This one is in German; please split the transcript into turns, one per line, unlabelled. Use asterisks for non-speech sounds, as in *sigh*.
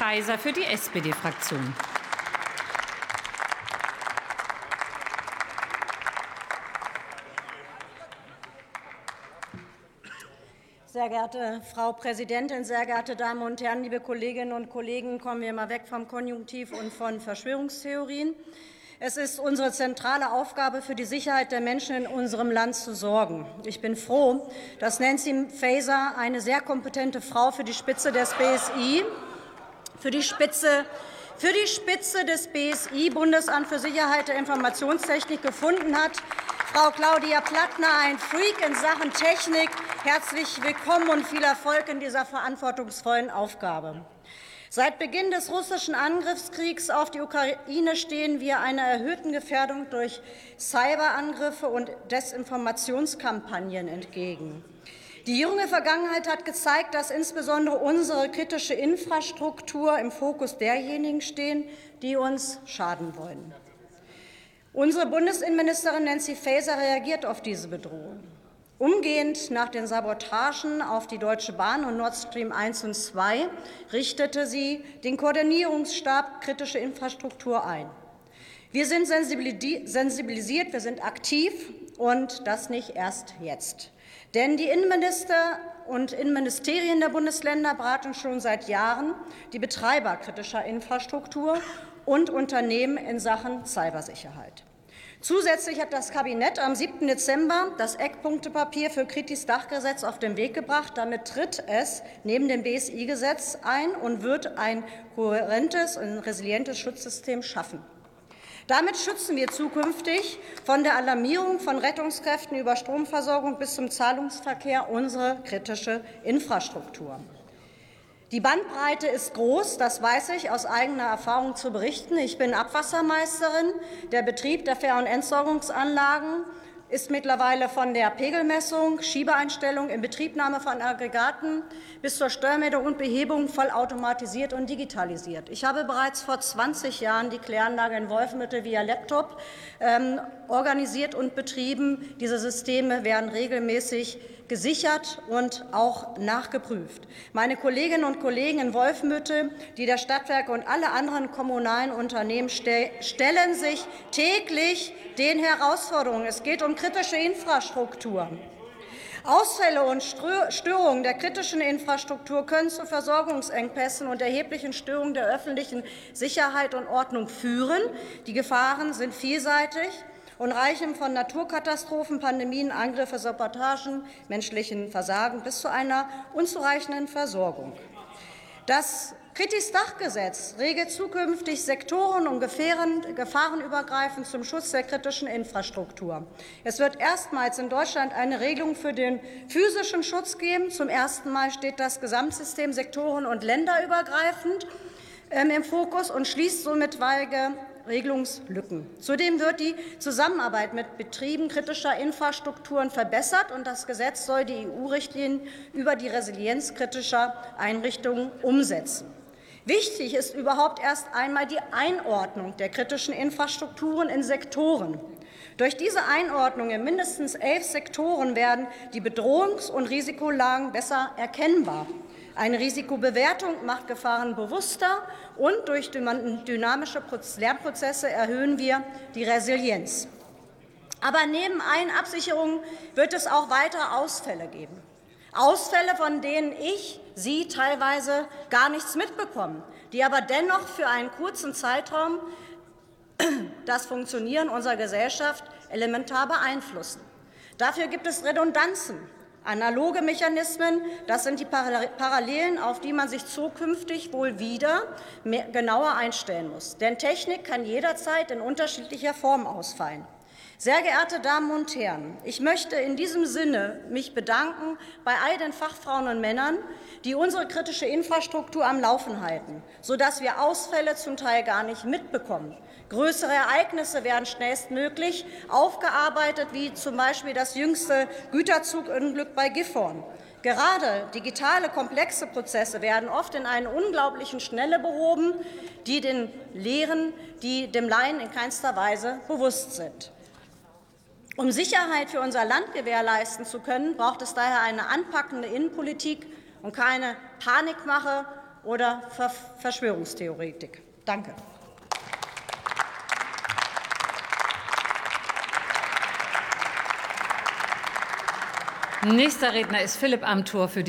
Kaiser für die SPD-Fraktion.
Sehr geehrte Frau Präsidentin, sehr geehrte Damen und Herren, liebe Kolleginnen und Kollegen, kommen wir mal weg vom Konjunktiv und von Verschwörungstheorien. Es ist unsere zentrale Aufgabe, für die Sicherheit der Menschen in unserem Land zu sorgen. Ich bin froh, dass Nancy Faeser eine sehr kompetente Frau für die Spitze des BSI, für die Spitze für die Spitze des BSI, Bundesamt für Sicherheit der Informationstechnik, gefunden hat. Frau Claudia Plattner, ein Freak in Sachen Technik. Herzlich willkommen und viel Erfolg in dieser verantwortungsvollen Aufgabe. Seit Beginn des russischen Angriffskriegs auf die Ukraine stehen wir einer erhöhten Gefährdung durch Cyberangriffe und Desinformationskampagnen entgegen. Die junge Vergangenheit hat gezeigt, dass insbesondere unsere kritische Infrastruktur im Fokus derjenigen stehen, die uns schaden wollen. Unsere Bundesinnenministerin Nancy Faeser reagiert auf diese Bedrohung. Umgehend nach den Sabotagen auf die Deutsche Bahn und Nord Stream 1 und 2 richtete sie den Koordinierungsstab kritische Infrastruktur ein. Wir sind sensibilisiert, wir sind aktiv und das nicht erst jetzt. Denn die Innenminister und Innenministerien der Bundesländer beraten schon seit Jahren die Betreiber kritischer Infrastruktur und Unternehmen in Sachen Cybersicherheit. Zusätzlich hat das Kabinett am 7. Dezember das Eckpunktepapier für Kritis Dachgesetz auf den Weg gebracht. Damit tritt es neben dem BSI-Gesetz ein und wird ein kohärentes und resilientes Schutzsystem schaffen. Damit schützen wir zukünftig von der Alarmierung von Rettungskräften über Stromversorgung bis zum Zahlungsverkehr unsere kritische Infrastruktur. Die Bandbreite ist groß, das weiß ich aus eigener Erfahrung zu berichten. Ich bin Abwassermeisterin. Der Betrieb der Fähr- und Entsorgungsanlagen ist mittlerweile von der Pegelmessung, Schiebeeinstellung, Inbetriebnahme von Aggregaten bis zur Steuermeldung und Behebung vollautomatisiert und digitalisiert. Ich habe bereits vor 20 Jahren die Kläranlage in Wolfenbüttel via Laptop ähm, organisiert und betrieben. Diese Systeme werden regelmäßig gesichert und auch nachgeprüft. Meine Kolleginnen und Kollegen in Wolfenbüttel, die der Stadtwerke und alle anderen kommunalen Unternehmen stellen sich täglich den Herausforderungen. Es geht um kritische Infrastruktur. Ausfälle und Störungen der kritischen Infrastruktur können zu Versorgungsengpässen und erheblichen Störungen der öffentlichen Sicherheit und Ordnung führen. Die Gefahren sind vielseitig und reichen von Naturkatastrophen, Pandemien, Angriffe, Sabotagen, menschlichen Versagen bis zu einer unzureichenden Versorgung. Das Kritis-Dachgesetz regelt zukünftig sektoren- und gefahrenübergreifend zum Schutz der kritischen Infrastruktur. Es wird erstmals in Deutschland eine Regelung für den physischen Schutz geben. Zum ersten Mal steht das Gesamtsystem sektoren- und länderübergreifend ähm, im Fokus und schließt somit weige Regelungslücken. Zudem wird die Zusammenarbeit mit Betrieben kritischer Infrastrukturen verbessert, und das Gesetz soll die EU-Richtlinien über die Resilienz kritischer Einrichtungen umsetzen. Wichtig ist überhaupt erst einmal die Einordnung der kritischen Infrastrukturen in Sektoren. Durch diese Einordnung in mindestens elf Sektoren werden die Bedrohungs- und Risikolagen besser erkennbar. Eine Risikobewertung macht Gefahren bewusster, und durch dynamische Lernprozesse erhöhen wir die Resilienz. Aber neben allen Absicherungen wird es auch weitere Ausfälle geben. Ausfälle, von denen ich, Sie teilweise gar nichts mitbekommen, die aber dennoch für einen kurzen Zeitraum *clears throat* das Funktionieren unserer Gesellschaft elementar beeinflussen. Dafür gibt es Redundanzen, Analoge Mechanismen, das sind die Parallelen, auf die man sich zukünftig wohl wieder genauer einstellen muss. Denn Technik kann jederzeit in unterschiedlicher Form ausfallen. Sehr geehrte Damen und Herren, ich möchte in diesem Sinne mich bedanken bei all den Fachfrauen und Männern, die unsere kritische Infrastruktur am Laufen halten, sodass wir Ausfälle zum Teil gar nicht mitbekommen. Größere Ereignisse werden schnellstmöglich aufgearbeitet, wie zum Beispiel das jüngste Güterzugunglück bei Gifhorn. Gerade digitale, komplexe Prozesse werden oft in einer unglaublichen Schnelle behoben, die den Lehren, die dem Laien in keinster Weise bewusst sind. Um Sicherheit für unser Land gewährleisten zu können, braucht es daher eine anpackende Innenpolitik und keine Panikmache oder Verschwörungstheoretik. Danke.
Nächster Redner ist Philipp Amthor für die